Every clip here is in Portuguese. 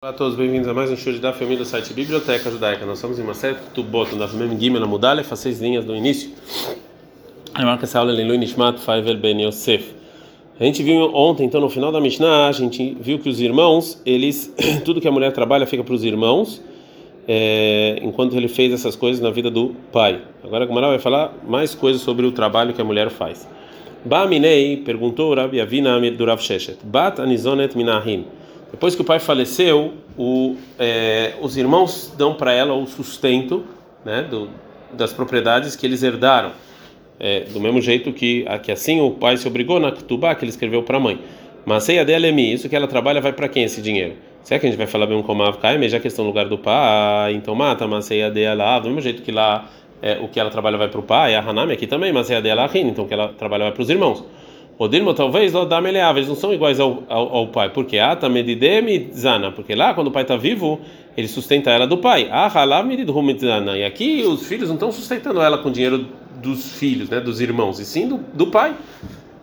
Olá a todos, bem-vindos a mais um show da família do site Biblioteca Judaica. Nós estamos em uma série de Tubot, da Mem Gimel Amudale, faz seis linhas do início. A marca essa aula Leilu Nishmat Faivel Ben Yosef. A gente viu ontem, então, no final da Mishnah, a gente viu que os irmãos, eles, tudo que a mulher trabalha fica para os irmãos, é, enquanto ele fez essas coisas na vida do pai. Agora a Gumara vai falar mais coisas sobre o trabalho que a mulher faz. Ba Minei perguntou Rabi Avina do Rav Sheshet, Bat Anizonet Minahim. Depois que o pai faleceu, o, é, os irmãos dão para ela o sustento né, do, das propriedades que eles herdaram. É, do mesmo jeito que, que assim o pai se obrigou na Ketubá, que ele escreveu para a mãe. Mas a dela é minha, isso que ela trabalha vai para quem esse dinheiro? Será que a gente vai falar bem como a Kaime, já que estão no lugar do pai, então mata, a dela, do mesmo jeito que lá é, o que ela trabalha vai para o pai, a Hanami aqui também, mas a dela então o que ela trabalha vai para os irmãos. O Dilma talvez lá da meleava, eles não são iguais ao, ao, ao pai, porque ah, tá medidemi zana, porque lá quando o pai está vivo, ele sustenta ela do pai. Ah, zana. E aqui os filhos não estão sustentando ela com dinheiro dos filhos, né, dos irmãos, e sim do, do pai.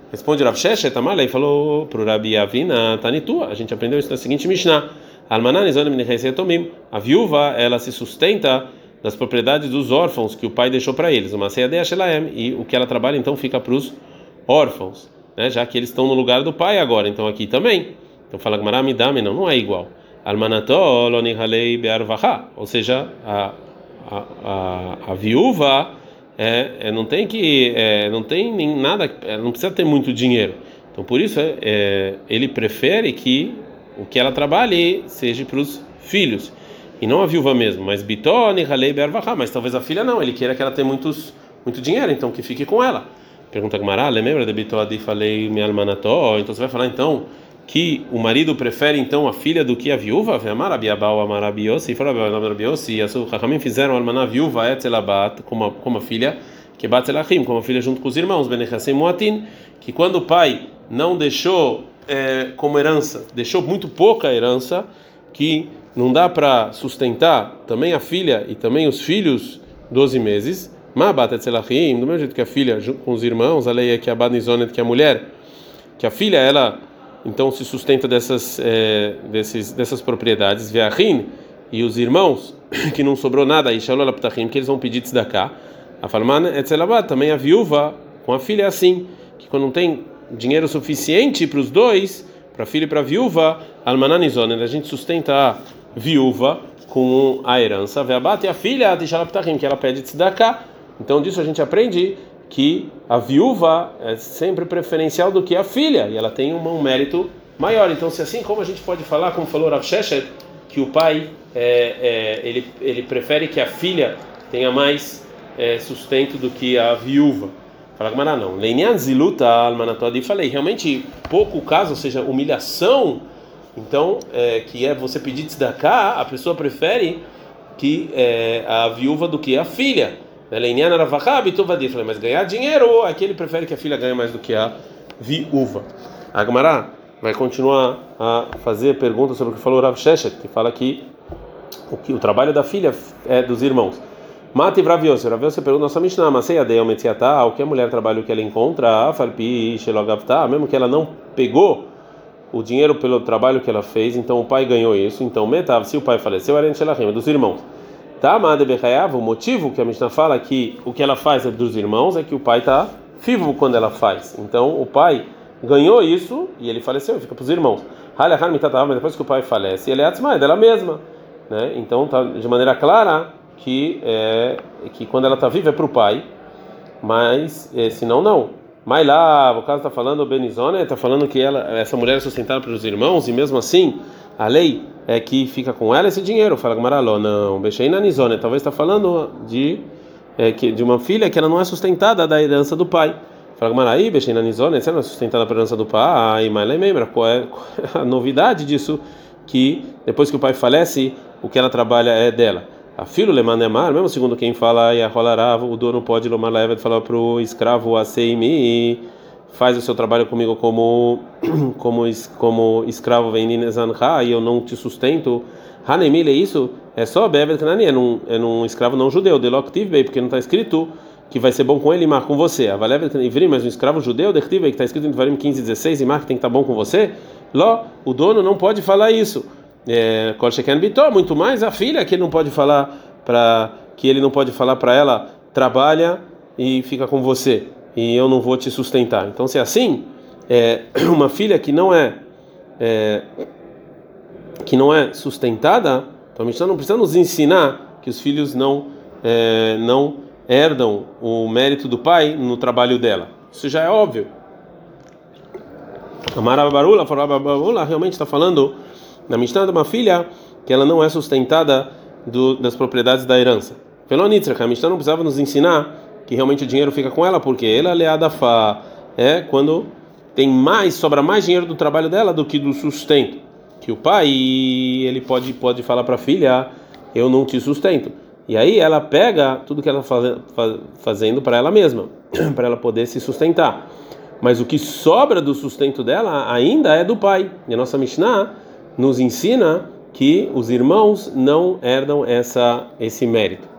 Responde Rav Sheshet e falou para o Rabi Avina Tanitua. A gente aprendeu isso na seguinte Mishnah. A viúva, ela se sustenta das propriedades dos órfãos que o pai deixou para eles. Uma e o que ela trabalha então fica para os órfãos né? Já que eles estão no lugar do pai agora, então aqui também. Então fala Gmaramidame, não, não é igual. Almanató lonihalei be'arvaha, ou seja, a, a, a, a viúva é, é, não tem que é, não tem nem nada, é, não precisa ter muito dinheiro. Então por isso é, é ele prefere que o que ela trabalhe seja para os filhos e não a viúva mesmo. Mas bitoni halei be'arvaha, mas talvez a filha não, ele queira que ela tenha muitos muito dinheiro, então que fique com ela. Pergunta Gmará, lembra de Bitoadi falei me almanató? Então você vai falar então que o marido prefere então a filha do que a viúva? Amarabiabau amarabiosi, falou amarabiosi, e os Chachamim fizeram almaná viúva etzelabat como como a filha que batelachim, como a filha junto com os irmãos, benechassim muatin, que quando o pai não deixou é, como herança, deixou muito pouca herança, que não dá para sustentar também a filha e também os filhos 12 meses, Mabata do mesmo jeito que a filha com os irmãos, a lei é que a Badnizonet, que a mulher, que a filha, ela então se sustenta dessas, é, desses, dessas propriedades, Veachim, e os irmãos, que não sobrou nada, e Shalolaptachim, que eles vão pedir tzedakah, a Falman Etzelabat, também a viúva com a filha é assim, que quando não tem dinheiro suficiente para os dois, para a filha e para a viúva, Almananizonet, a gente sustenta a viúva com a herança, e a filha, que ela pede tzedakah, então disso a gente aprende que a viúva é sempre preferencial do que a filha e ela tem um, mérito maior. Então se assim como a gente pode falar, como falou Rav Sheshet, que o pai é, é, ele ele prefere que a filha tenha mais é, sustento do que a viúva. Fala que não. Leinian ziluta almanatodi falei realmente pouco caso, ou seja, humilhação. Então é, que é você pedir cá, a pessoa prefere que é, a viúva do que a filha. Mas ganhar dinheiro, aqui ele prefere que a filha ganhe mais do que a viúva. Agmará vai continuar a fazer perguntas sobre o que falou Rav Sheshet, que fala que o, que o trabalho da filha é dos irmãos. Mate Vraviose, Vraviose pergunta nossa Mishnah, mas sei a Deu Metziatá, o que a mulher trabalha o que ela encontra, Farpi Shelogavta, mesmo que ela não pegou o dinheiro pelo trabalho que ela fez, então o pai ganhou isso, então Metav, se o pai faleceu, era Shelachim, dos irmãos. Tá, o motivo que a Mishnah fala que o que ela faz é dos irmãos é que o pai está vivo quando ela faz. Então o pai ganhou isso e ele faleceu, fica para os irmãos. Mas depois que o pai falece, ele é atzma, é dela mesma. Né? Então tá de maneira clara que, é, que quando ela está viva é para o pai, mas é, se não, não. Mas lá, o caso está falando, o Benizone está falando que ela, essa mulher é sustentada pelos irmãos e mesmo assim a lei é que fica com ela esse dinheiro. Fala Gamaraló, não, Becheina Nizone, talvez está falando de, é, que, de uma filha que ela não é sustentada da herança do pai. Fala Gamaraí, Becheina Nizone, você não é sustentada pela herança do pai, mas lembra qual é a novidade disso? Que depois que o pai falece, o que ela trabalha é dela. A filho Lemanemar, mesmo segundo quem fala, e a rolarava, o dono pode lomar leva falar para o escravo aceimi faz o seu trabalho comigo como como como escravo vendinesanha e eu não te sustento. Hanemile é isso? É só bevet kanani é num é num escravo não judeu deloctiv bem porque não está escrito que vai ser bom com ele e mar com você. A valevet ivrim mas um escravo judeu dertiv que está escrito em Devarim 15 16 e mar que tem que estar tá bom com você? Ló, o dono não pode falar isso. É, muito mais a filha que ele não pode falar para que ele não pode falar para ela trabalha e fica com você e eu não vou te sustentar. Então se é assim, é, uma filha que não é, é que não é sustentada, então a Mishnah não precisa nos ensinar que os filhos não é, não herdam o mérito do pai no trabalho dela. Isso já é óbvio. A Marabarula, Barula realmente está falando na Mishnah de uma filha que ela não é sustentada do, das propriedades da herança. Pelo Nitzra, a Mishnah não precisava nos ensinar que realmente o dinheiro fica com ela, porque ela é leada fa é quando tem mais, sobra mais dinheiro do trabalho dela do que do sustento. Que o pai ele pode pode falar para a filha, eu não te sustento. E aí ela pega tudo que ela está fazendo para ela mesma, para ela poder se sustentar. Mas o que sobra do sustento dela ainda é do pai. E a nossa Mishnah nos ensina que os irmãos não herdam essa esse mérito.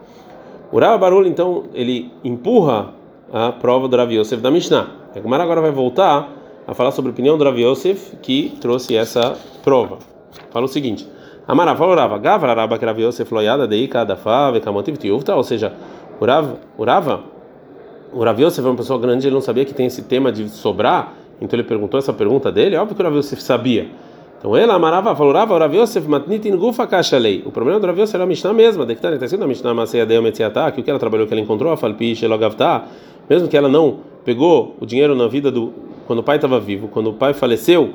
O Rav Barul então ele empurra a prova do Rav Yosef da Mishnah. A agora vai voltar a falar sobre a opinião do Rav Yosef que trouxe essa prova. Fala o seguinte: Amara falava, Gavra Rabba Rav Yosef cada fave tiuvta, ou seja, o Rav, o Rava, o Rav Yosef é uma pessoa grande, ele não sabia que tem esse tema de sobrar, então ele perguntou essa pergunta dele, óbvio que o Rav Yosef sabia. Então ele amarava, falou, Rava, Rav Yosef matnitin gufa lei. O problema do Rav era a Mishnah mesma, de que está escrito na Mishnah Maseia que o que ela trabalhou, que ela encontrou, a Falpi Shelogavtá, mesmo que ela não pegou o dinheiro na vida do quando o pai estava vivo, quando o pai faleceu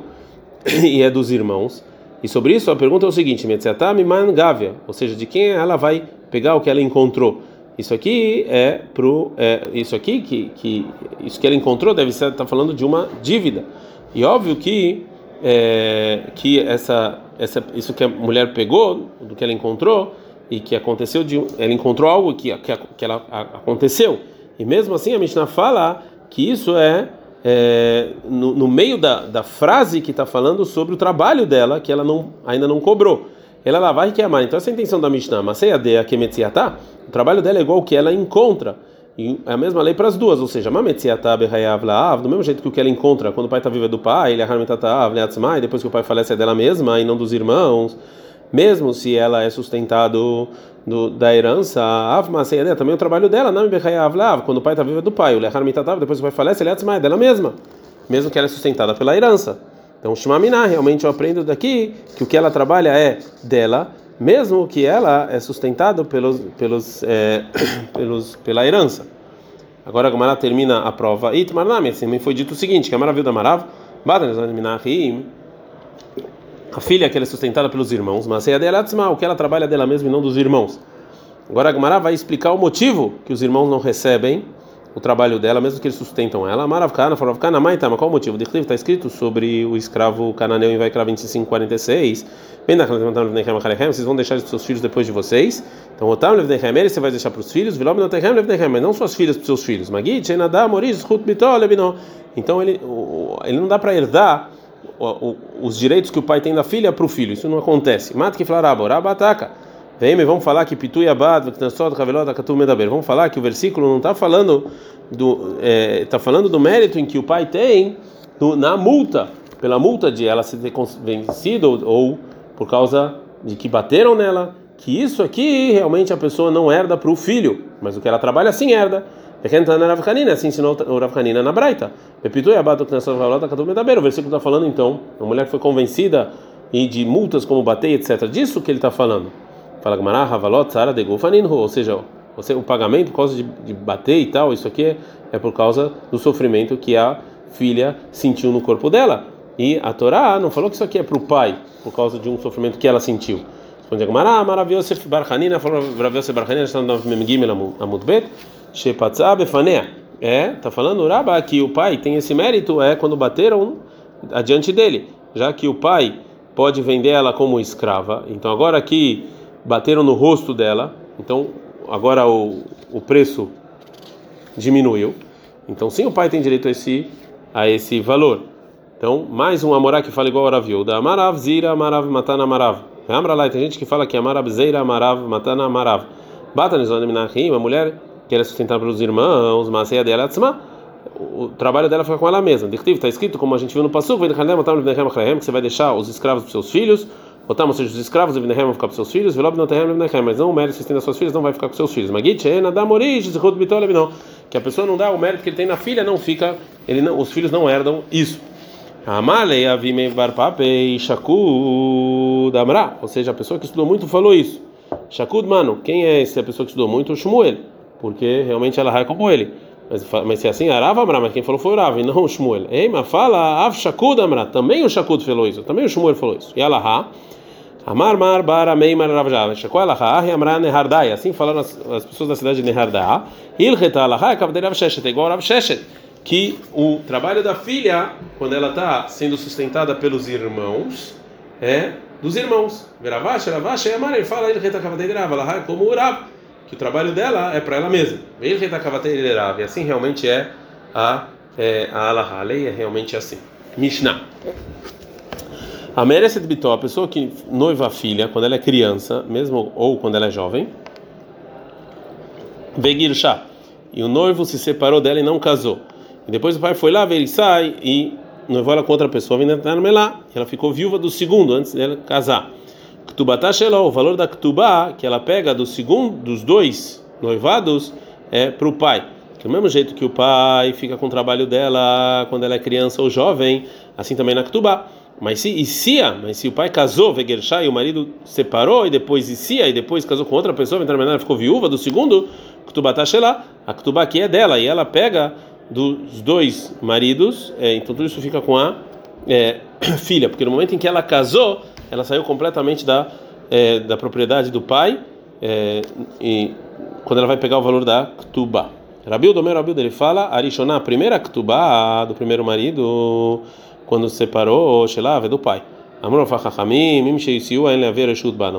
e é dos irmãos. E sobre isso a pergunta é o seguinte: Metziatá Miman Gavia, ou seja, de quem ela vai pegar o que ela encontrou. Isso aqui é pro é, isso aqui que, que isso que ela encontrou deve estar tá falando de uma dívida. E óbvio que é, que essa, essa, isso que a mulher pegou, do que ela encontrou, e que aconteceu, de, ela encontrou algo que, que, que ela aconteceu. E mesmo assim a Mishnah fala que isso é, é no, no, meio da, da frase que está falando sobre o trabalho dela, que ela não, ainda não cobrou. Ela lá vai que amar. Então essa é a intenção da Mishnah. Mas o trabalho dela é igual o que ela encontra. É a mesma lei para as duas, ou seja, do mesmo jeito que o que ela encontra quando o pai está vivo é do pai, ele é e depois que o pai falece é dela mesma e não dos irmãos, mesmo se ela é sustentado do, da herança, também é o trabalho dela, quando o pai está vivo é do pai, depois que o pai falece, ele é dela mesma, mesmo que ela é sustentada pela herança. Então, Shmamina, realmente eu aprendo daqui que o que ela trabalha é dela mesmo que ela é sustentada pelos, pelos, é, pelos, pela herança. Agora a Gamara termina a prova. Itmarnami, assim foi dito o seguinte: que a maravilha da Marav, a filha que ela é sustentada pelos irmãos, mas é dela o que ela trabalha dela mesma e não dos irmãos. Agora a Gamara vai explicar o motivo que os irmãos não recebem o trabalho dela, mesmo que eles sustentam ela. Maravkana, Faravkana, Maitama, qual o motivo? Está escrito sobre o escravo cananeu em Vaikra 25, 46. Vocês vão deixar seus filhos depois de vocês. Então, Otam Levnechem, ele você vai deixar para os filhos, Vilom Levnechem, mas não suas filhas para os seus filhos. Magid, Shenadá, Moris, Hut Mitó, Lebinó. Então, ele, ele não dá para herdar os direitos que o pai tem da filha para o filho. Isso não acontece. Mata que falará, Boraba ataca. Vem, vamos falar que Pitu Yabad, Medaber. Vamos falar que o versículo não está falando do está é, falando do mérito em que o pai tem do, na multa, pela multa de ela ser vencido ou, por causa de que bateram nela, que isso aqui realmente a pessoa não herda para o filho, mas o que ela trabalha sim herda. Assim ensinou o Rav Hanina na Braita. O versículo está falando então, a mulher que foi convencida e de multas como bater, etc. Disso que ele está falando. Fala Gamara, Havalot, Sara de ou seja, o pagamento por causa de, de bater e tal, isso aqui é, é, por causa do sofrimento que a filha sentiu no corpo dela. E a Torá não falou que isso aqui é para o pai, por causa de um sofrimento que ela sentiu. Responde Gamara, maravilhoso Barhanina, falou maravilhoso Barhanina, está no Memgimel Amudbet, Shepatza Befanea. É, tá falando Uraba que o pai tem esse mérito é quando bateram adiante dele, já que o pai pode vender ela como escrava. Então agora que bateram no rosto dela, então agora o, o preço diminuiu. Então sim, o pai tem direito a esse a esse valor. Então, mais um amorá que fala igual a Rav da Amarav Zira Amarav Matana Amarav. Lá, tem gente que fala que Amarav Zira Amarav Matana Amarav. Bata Nizonimnachim, a mulher que era sustentada pelos irmãos, mas a dela o trabalho dela fica com ela mesma. Está escrito, como a gente viu no Passuco, que você vai deixar os escravos para seus filhos, Botamos seja os escravos, Ibnehem vão ficar com seus filhos, Velob não Ibnehem, mas não o mérito que tem das suas filhas não vai ficar com seus filhos. Magit, Ena, Damorish, Zechut Bitol, não. Que a pessoa não dá o mérito que ele tem na filha, não fica, ele não, os filhos não herdam isso. Amalei, Avime, Barpape, Shakud, Amra, ou seja, a pessoa que estudou muito falou isso. Shakud, mano, quem é essa pessoa que estudou muito? Shmuel, porque realmente ela é como ele. Mas, mas se é assim, Arava Amra, mas quem falou foi o e não o Shmuel. Ei, mas fala, Av Shakud Amra, também o Shakud falou isso, também o Shmuel falou isso. E Alaha, Amar Mar Bar Amei Mar Rav Java, Shakol Alaha, Amra Nehardai, assim falaram as, as pessoas da cidade de Nehardai. Ilcheta Alaha, é Kavdei Rav Sheshet, igual Rav Sheshet, que o trabalho da filha, quando ela está sendo sustentada pelos irmãos, é dos irmãos. Veravash, Ravash, e Amar, ele fala, Ilcheta Kavdei Rav, Alaha, como o Rav que o trabalho dela é para ela mesma. E assim realmente é a, é, a Allah, a lei é realmente assim. Mishnah. A Mereset Bitó, a pessoa que noiva a filha quando ela é criança, mesmo ou quando ela é jovem, Vegir Shah, e o noivo se separou dela e não casou. E depois o pai foi lá, ele sai e noivou ela com outra pessoa, lá. Ela ficou viúva do segundo antes dela casar. Ktubata Sheló, o valor da Ktubá, que ela pega do segundo, dos dois noivados, é para o pai. Do mesmo jeito que o pai fica com o trabalho dela quando ela é criança ou jovem, assim também na Ktubá. Mas se Isia, mas se o pai casou, Vegershá, e o marido separou, e depois Isia, e depois casou com outra pessoa, então ela ficou viúva do segundo, Ktubata Shelá, a Ktubá aqui é dela, e ela pega dos dois maridos, é, então tudo isso fica com a é, filha, porque no momento em que ela casou, ela saiu completamente da, é, da propriedade do pai é, e quando ela vai pegar o valor da Ktuba. Rabil do meu Rabil ele fala, Arishoná, a primeira Ktuba do primeiro marido, quando se separou, Shelav, é do pai.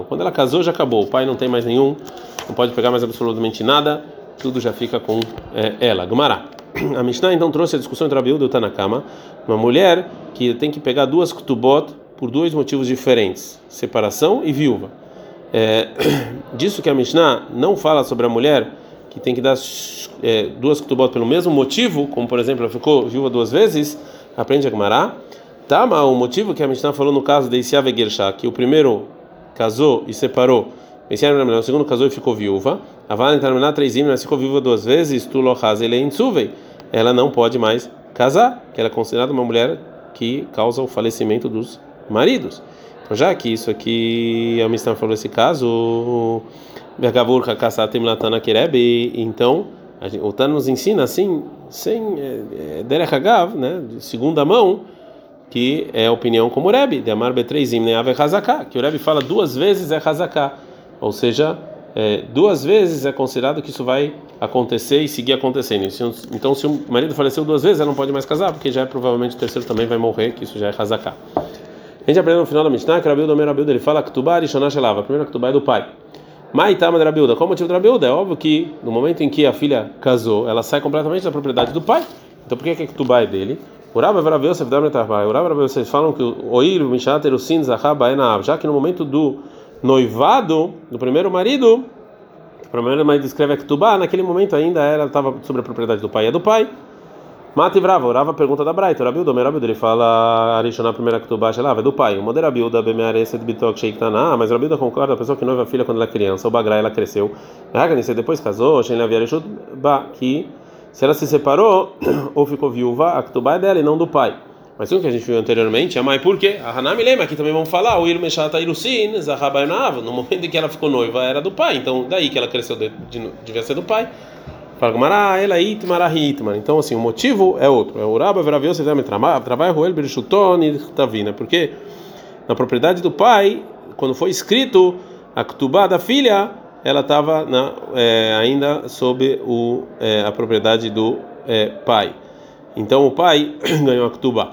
Quando ela casou, já acabou. O pai não tem mais nenhum, não pode pegar mais absolutamente nada, tudo já fica com é, ela. Gumará. A Mishnah então trouxe a discussão entre Rabiú e o Tanakama, uma mulher que tem que pegar duas Ktubot por dois motivos diferentes: separação e viúva. É, disso que a Mishnah não fala sobre a mulher que tem que dar é, duas ketubot pelo mesmo motivo, como por exemplo ela ficou viúva duas vezes, aprende a Gemara. Tama, o motivo que a Mishnah falou no caso de Isiav Gersha, que o primeiro casou e separou, o segundo casou e ficou viúva, a Vala terminar três mas ficou viúva duas vezes, tu ela não pode mais casar, que ela é considerada uma mulher que causa o falecimento dos maridos. Então, já que isso aqui, a Mishnah falou esse caso, então o Tano nos ensina assim, sem é, é, Derech Hagav, né, de segunda mão, que é a opinião como o Rebbe, de Amar Betreizim, né, Ave Hazaká, que o Rebbe fala duas vezes é Hazaká, ou seja, é, duas vezes é considerado que isso vai acontecer e seguir acontecendo. Então, se o marido faleceu duas vezes, ela não pode mais casar, porque já é provavelmente o terceiro também vai morrer, que isso já é Hazaká. A gente aprendeu no final da Mishnah que Rabilda, o Rabilda, ele fala Ktubá Rishonah Shelava, a primeira Ktubá é do pai. Maitama de Rabilda, qual o motivo da Rabilda? É óbvio que no momento em que a filha casou, ela sai completamente da propriedade do pai. Então por que, que a Ktubá é dele? O Rabba Vrav Yosef Dam Netarbai. Rabba Vrav Yosef falam que o Oir, Mishater, o Sin, Zahaba, Enav, já que no momento do noivado, do primeiro marido, o primeiro marido escreve a Ktubá, naquele momento ainda ela estava sobre a propriedade do pai, é do pai. Mati Brava, orava pergunta da Braita, Rabildo, Merabildo, ele fala Arishon primeira Ketubá, lá, é do pai. O Moderabilda, Bemearese de Bitok Sheiktaná, mas Rabildo concorda, a pessoa que noiva a filha quando ela é criança, o Bagra ela cresceu. Você depois casou, Shen Laviarishut, que se ela se separou ou ficou viúva, a Ketubá é dela e não do pai. Mas o que a gente viu anteriormente, a mãe, por quê? A Hanami lembra, aqui também vamos falar, o Irmeshata Irusin, Zahabainav, no momento em que ela ficou noiva era do pai, então daí que ela cresceu, de, de, devia ser do pai. Fala ela itmar hitmar. Então assim, o motivo é outro. É o raba veraveu se trabalha roel berchuton e tavina, porque na propriedade do pai, quando foi escrito a ktubá da filha, ela estava é, ainda sob o, é, a propriedade do é, pai. Então o pai ganhou a ktubá.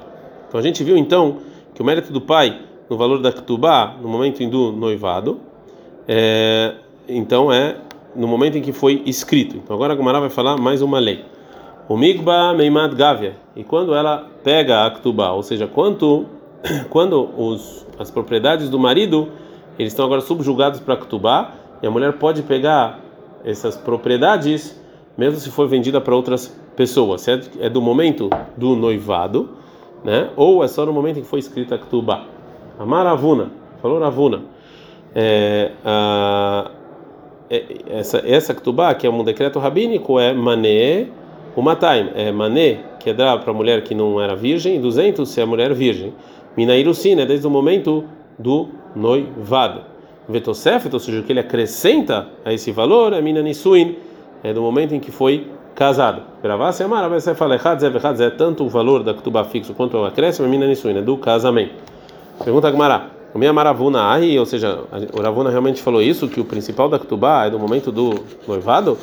Então a gente viu então que o mérito do pai no valor da ktubá no momento do noivado, é, então é no momento em que foi escrito. Então agora a Gumara vai falar mais uma lei. O Migba Meimad Gavia. E quando ela pega a Ktubá, ou seja, quanto, quando os, as propriedades do marido eles estão agora subjugados para Ktubá, e a mulher pode pegar essas propriedades, mesmo se for vendida para outras pessoas. Se é, é do momento do noivado, né? ou é só no momento em que foi escrita a Ktubá. A Maravuna. Falou Ravuna. É, a, essa essa Ktubá, que é um decreto rabínico, é mané o mataim. É mané, que é dar para mulher que não era virgem, e 200 se é a mulher virgem. Minairucina, é desde o momento do noivado. Vetosefet, ou seja, o que ele acrescenta a esse valor, é Minanisuin, é do momento em que foi casado. Gravá se amar, fala errado, é tanto o valor da Ktubá fixo quanto o acréscimo, é Minanisuin, é do casamento. Pergunta a Gmará. O minha maravuna aí, ou seja, o Ravuna realmente falou isso, que o principal da Ktubá é do momento do noivado?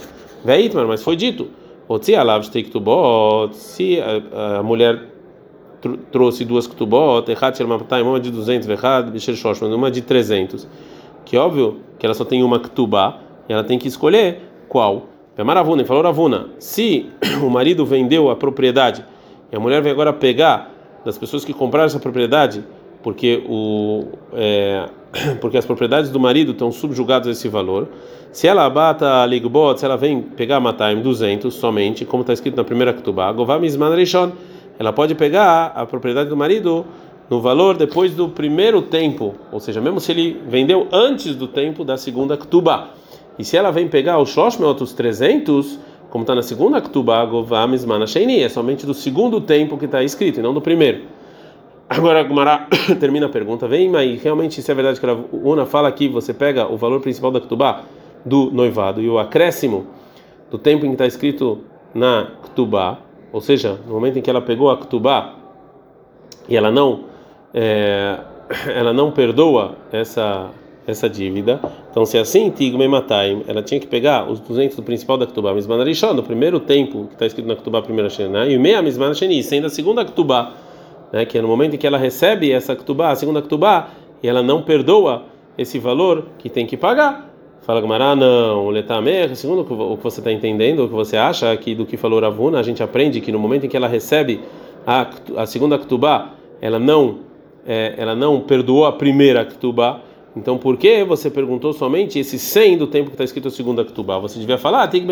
Veitmar, mas foi dito. Se a, mulher trouxe duas Ktubot, uma de 200, uma de 300, que óbvio que ela só tem uma Ktubá, e ela tem que escolher qual. É maravuna, falou Ravuna, se o marido vendeu a propriedade e a mulher vem agora pegar das pessoas que compraram essa propriedade porque o é, porque as propriedades do marido estão subjugadas a esse valor. Se ela bata ligbot, se ela vem pegar em 200 somente, como está escrito na primeira ketubá, ela pode pegar a propriedade do marido no valor depois do primeiro tempo, ou seja, mesmo se ele vendeu antes do tempo da segunda ketubá. E se ela vem pegar os shoshmeot, os 300, como está na segunda ketubá, é somente do segundo tempo que está escrito, e não do primeiro. Agora a Gumara termina a pergunta, vem, mas realmente se é verdade que a Una fala que você pega o valor principal da Ktubá do noivado e o acréscimo do tempo em que está escrito na Ktubá, ou seja, no momento em que ela pegou a Ktubá e ela não é, ela não perdoa essa essa dívida. Então, se é assim, Tigme Mataim, ela tinha que pegar os 200 do principal da Ktubá, Mismana Rishon, no primeiro tempo que está escrito na Ktubá, primeira Shena, e o meia Mismana Sheni, sendo a segunda Ktubá né, que é no momento em que ela recebe essa ktubá, a segunda ktubá, e ela não perdoa esse valor que tem que pagar. Fala Gamará, não, letamer, segundo o que você está entendendo, o que você acha aqui do que falou Ravuna, a gente aprende que no momento em que ela recebe a, a segunda ktubá, ela não, é, ela não perdoou a primeira ktubá, então por que você perguntou somente esse 100 do tempo que está escrito a segunda ktubá? Você devia falar, ah, tem que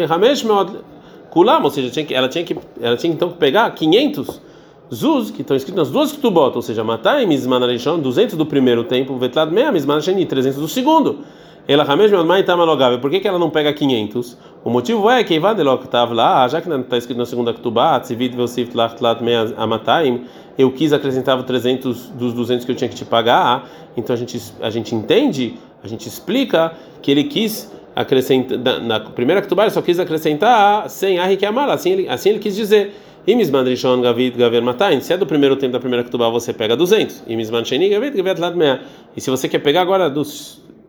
kulam, ou seja, tinha que, ela tinha que, ela tinha então que pegar 500 Zuz, que estão escritos nas duas Ktubot, ou seja, Matai, Mizman Arishon, 200 do primeiro tempo, Vetlad Mea, Mizman Sheni, 300 do segundo. Ela Hamesh Mai Tamalogável, por que, que ela não pega 500? O motivo é que Ivadelok estava lá, já que está escrito na segunda Ktubá, Tzivit Velsif Tlat Mea Amataim, eu quis acrescentar 300 dos 200 que eu tinha que te pagar, então a gente, a gente entende, a gente explica que ele quis acrescentar, na, primeira Ktubá ele só quis acrescentar 100 Ari que Amar, assim ele, assim ele quis dizer. Imisman Rishon Gaver Matain. Se é do primeiro tempo da primeira Ketubá, você pega 200. Imisman Sheni Gaver Tlad Mea. E se você quer pegar agora do,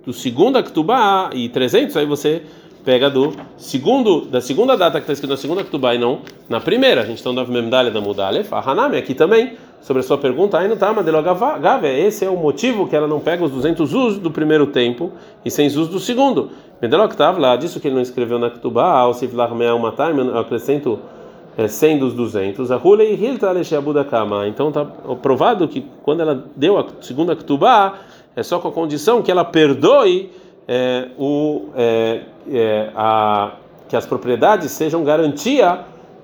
do segundo Ketubá e 300, aí você pega do segundo da segunda data que está escrito na segunda Ketubá e não na primeira. A gente está dando a medalha da Mudalef. A Hanami aqui também. Sobre a sua pergunta, aí não está, mas Gave. Esse é o motivo que ela não pega os 200 us do primeiro tempo e 100 us do segundo. Medelok estava lá, disso que ele não escreveu na Ketubá, ao Siflar Mea Matain, eu acrescento é, 100 dos 200. A Hule e Hilta Kama. Então está provado que quando ela deu a segunda Ktubá, é só com a condição que ela perdoe é, o, é, é, a, que as propriedades sejam garantia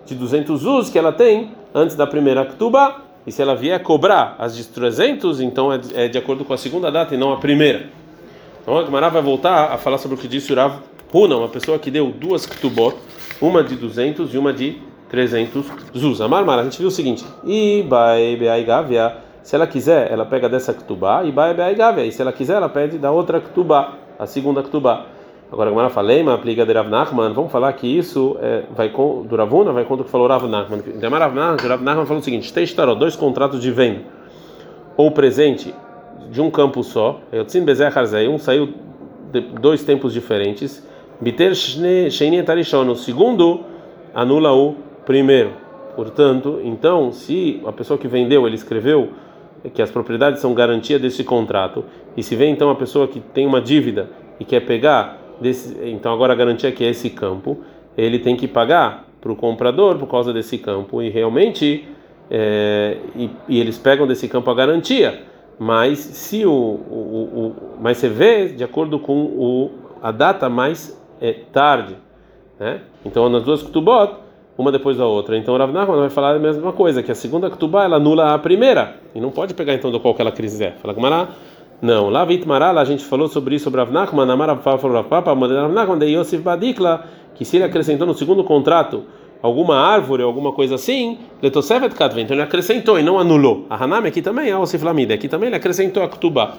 de 200 us que ela tem antes da primeira Ktubá. E se ela vier cobrar as de 300, então é, é de acordo com a segunda data e não a primeira. Então a Gemara vai voltar a falar sobre o que disse o Rav Huna, uma pessoa que deu duas Ktubot, uma de 200 e uma de 300 zuz. A marmara, a gente viu o seguinte: se ela quiser, ela pega dessa ktubá. E bae gavia, e se ela quiser, ela pede da outra ktubá, a segunda ktubá. Agora a Gemara falei, aplica de Rav vamos falar que isso é, vai com, do Ravuna, vai contra o que falou Rav Nachman. Então, Nachman, Rav Nachman falou o seguinte: testaró, dois contratos de venda. Ou presente de um campo só, um saiu de dois tempos diferentes, Tarishon, o segundo anula o primeiro. Portanto, então, se a pessoa que vendeu, ele escreveu que as propriedades são garantia desse contrato, e se vem então a pessoa que tem uma dívida e quer pegar desse, então agora a garantia é que é esse campo, ele tem que pagar para o comprador por causa desse campo e realmente é, e, e, eles pegam desse campo a garantia, mas se o, o, o, mas você vê de acordo com o, a data mais é, tarde, né? Então nas duas kutubot uma depois da outra. Então Rav Nachman vai falar a mesma coisa, que a segunda Ketubá ela anula a primeira e não pode pegar então do qual que ela quiser. Fala Gamara, Não, lá Vitmarala a gente falou sobre isso sobre Rav Nachman, Amar falou Rav Papa, Rav Nachman de Yosef Badikla, que se ele acrescentou no segundo contrato alguma árvore, alguma coisa assim, Letosevet Katven, então ele acrescentou e não anulou. A Hanami aqui também é o Siflamida, aqui também ele acrescentou a Ktubá.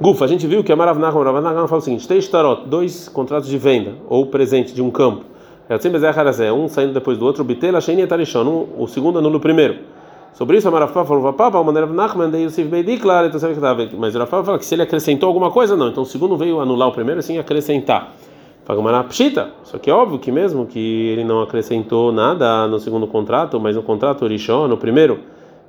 Gufa, a gente viu que a Marav Nachman, Rav Nachman fala o seguinte: três tarot, dois contratos de venda ou presente de um campo. É um saindo depois do outro, Bitela, Sheni e o segundo anula o primeiro. Sobre isso, a Marafá falou, o Rav Nachman, daí Yosef Beidi, claro, então sabe que estava. Mas o Rafa fala que se ele acrescentou alguma coisa, não. Então o segundo veio anular o primeiro, assim acrescentar. Fala pshita. Só que é óbvio que mesmo que ele não acrescentou nada no segundo contrato, mas no contrato Orishon, no primeiro,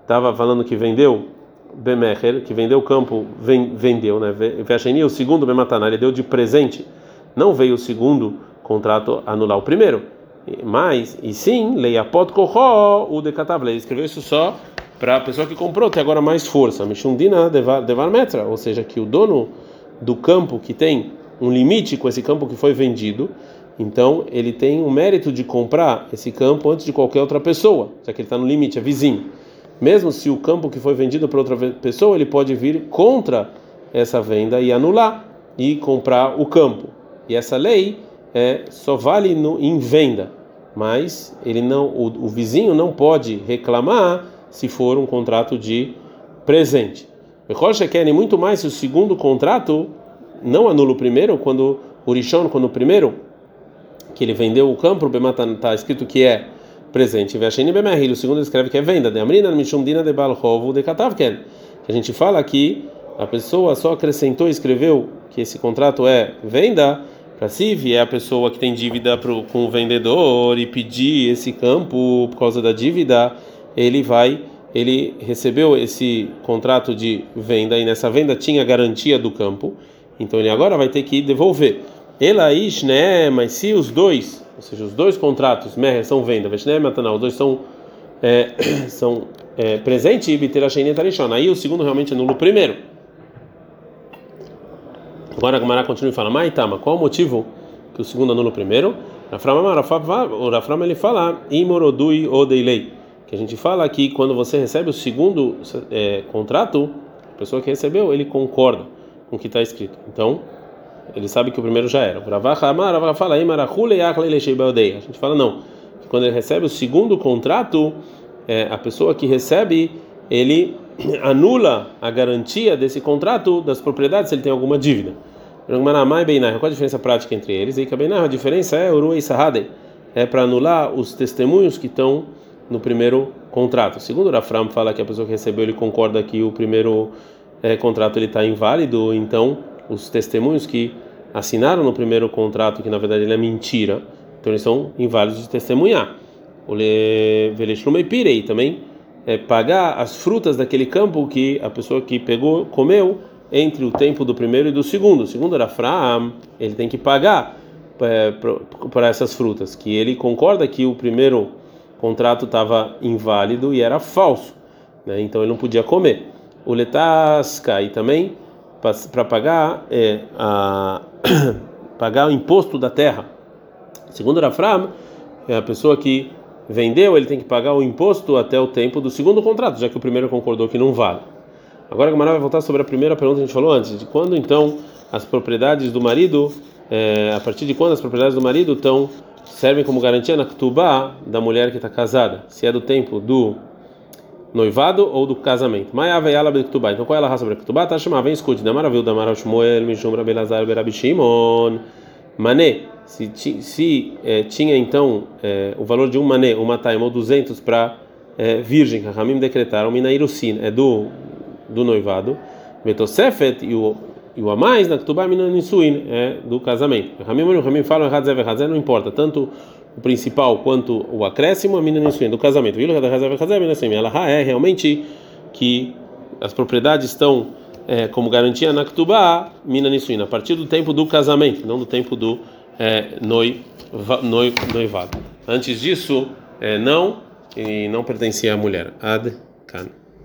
estava falando que vendeu Bemecher, que vendeu o campo, vendeu, né? Vecheni, o segundo Bemataná, ele deu de presente. Não veio o segundo contrato anular o primeiro. Mas, e sim, leiapot koró o decatav. Ele escreveu isso só para a pessoa que comprou, tem agora mais força. Mishundina devar metra, ou seja, que o dono do campo que tem um limite com esse campo que foi vendido, então ele tem o mérito de comprar esse campo antes de qualquer outra pessoa, já que ele está no limite, é vizinho. Mesmo se o campo que foi vendido para outra pessoa, ele pode vir contra essa venda e anular e comprar o campo. E essa lei é, só vale no, em venda, mas ele não, o, o vizinho não pode reclamar se for um contrato de presente. querem muito mais se o segundo contrato não anula o primeiro, quando o Rishon, quando o primeiro que ele vendeu o campo, o está escrito que é presente. O segundo escreve que é venda. De de Balhovu de. Que a gente fala aqui, a pessoa só acrescentou e escreveu que esse contrato é venda se vier a pessoa que tem dívida pro, com o vendedor e pedir esse campo por causa da dívida, ele vai, ele recebeu esse contrato de venda e nessa venda tinha garantia do campo, então ele agora vai ter que devolver. Elaish, né? Mas se os dois, ou seja, os dois contratos, Meher são venda, Veshne Matanah, os dois são é, são é, presente e Biterasheni Tarishon. Aí o segundo realmente anula o primeiro. Agora a Gamara continua e fala, Maitama, qual o motivo que o segundo anula o primeiro? O Rafram ele fala, Imorodui Odeilei, que a gente fala que quando você recebe o segundo é, contrato, a pessoa que recebeu, ele concorda com o que está escrito. Então, ele sabe que o primeiro já era. Fala, A gente fala, não, que quando ele recebe o segundo contrato, é, a pessoa que recebe, ele anula a garantia desse contrato das propriedades se ele tem alguma dívida. Qual a diferença prática entre eles? A diferença é Uru e Sahade, é para anular os testemunhos que estão no primeiro contrato. Segundo o Rafram fala que a pessoa que recebeu ele concorda que o primeiro é, contrato ele está inválido, então os testemunhos que assinaram no primeiro contrato que na verdade ele é mentira, então eles são inválidos de testemunhar. O Veleshlumei também é, pagar as frutas daquele campo que a pessoa que pegou comeu entre o tempo do primeiro e do segundo. Segundo Arafraam, ele tem que pagar é, para essas frutas, que ele concorda que o primeiro contrato estava inválido e era falso, né? então ele não podia comer. O letasca e também para pagar é, a, pagar o imposto da terra. Segundo Arafraam, é a pessoa que vendeu, ele tem que pagar o imposto até o tempo do segundo contrato, já que o primeiro concordou que não vale. Agora a Gamara vai voltar sobre a primeira pergunta que a gente falou antes, de quando então as propriedades do marido, é, a partir de quando as propriedades do marido estão servem como garantia na ktubá da mulher que está casada, se é do tempo do noivado ou do casamento. Então qual é a raça sobre a ktubá? Tá chamada, vem escute, da maravilha da Mara Shmuel, Mishum Rabelazar, Berabi Shimon, Mané, se, se é, tinha então é, o valor de um mané, uma taima ou 200 para é, virgem, Ramim decretaram, Minairusin, é do, do noivado, Betosefet e o, e o a mais na Ktubá Minanisuin, é do casamento. Ramim e Ramim falam Hadzev Hadzev, não importa, tanto o principal quanto o acréscimo, a Minanisuin, do casamento. Viu? Hadzev Hadzev, ela é realmente que as propriedades estão é, como garantia na Ktubá Minanisuin, a partir do tempo do casamento, não do tempo do é, noiva, noivado. Antes disso, é, não, e não pertencia à mulher. Ad Kan.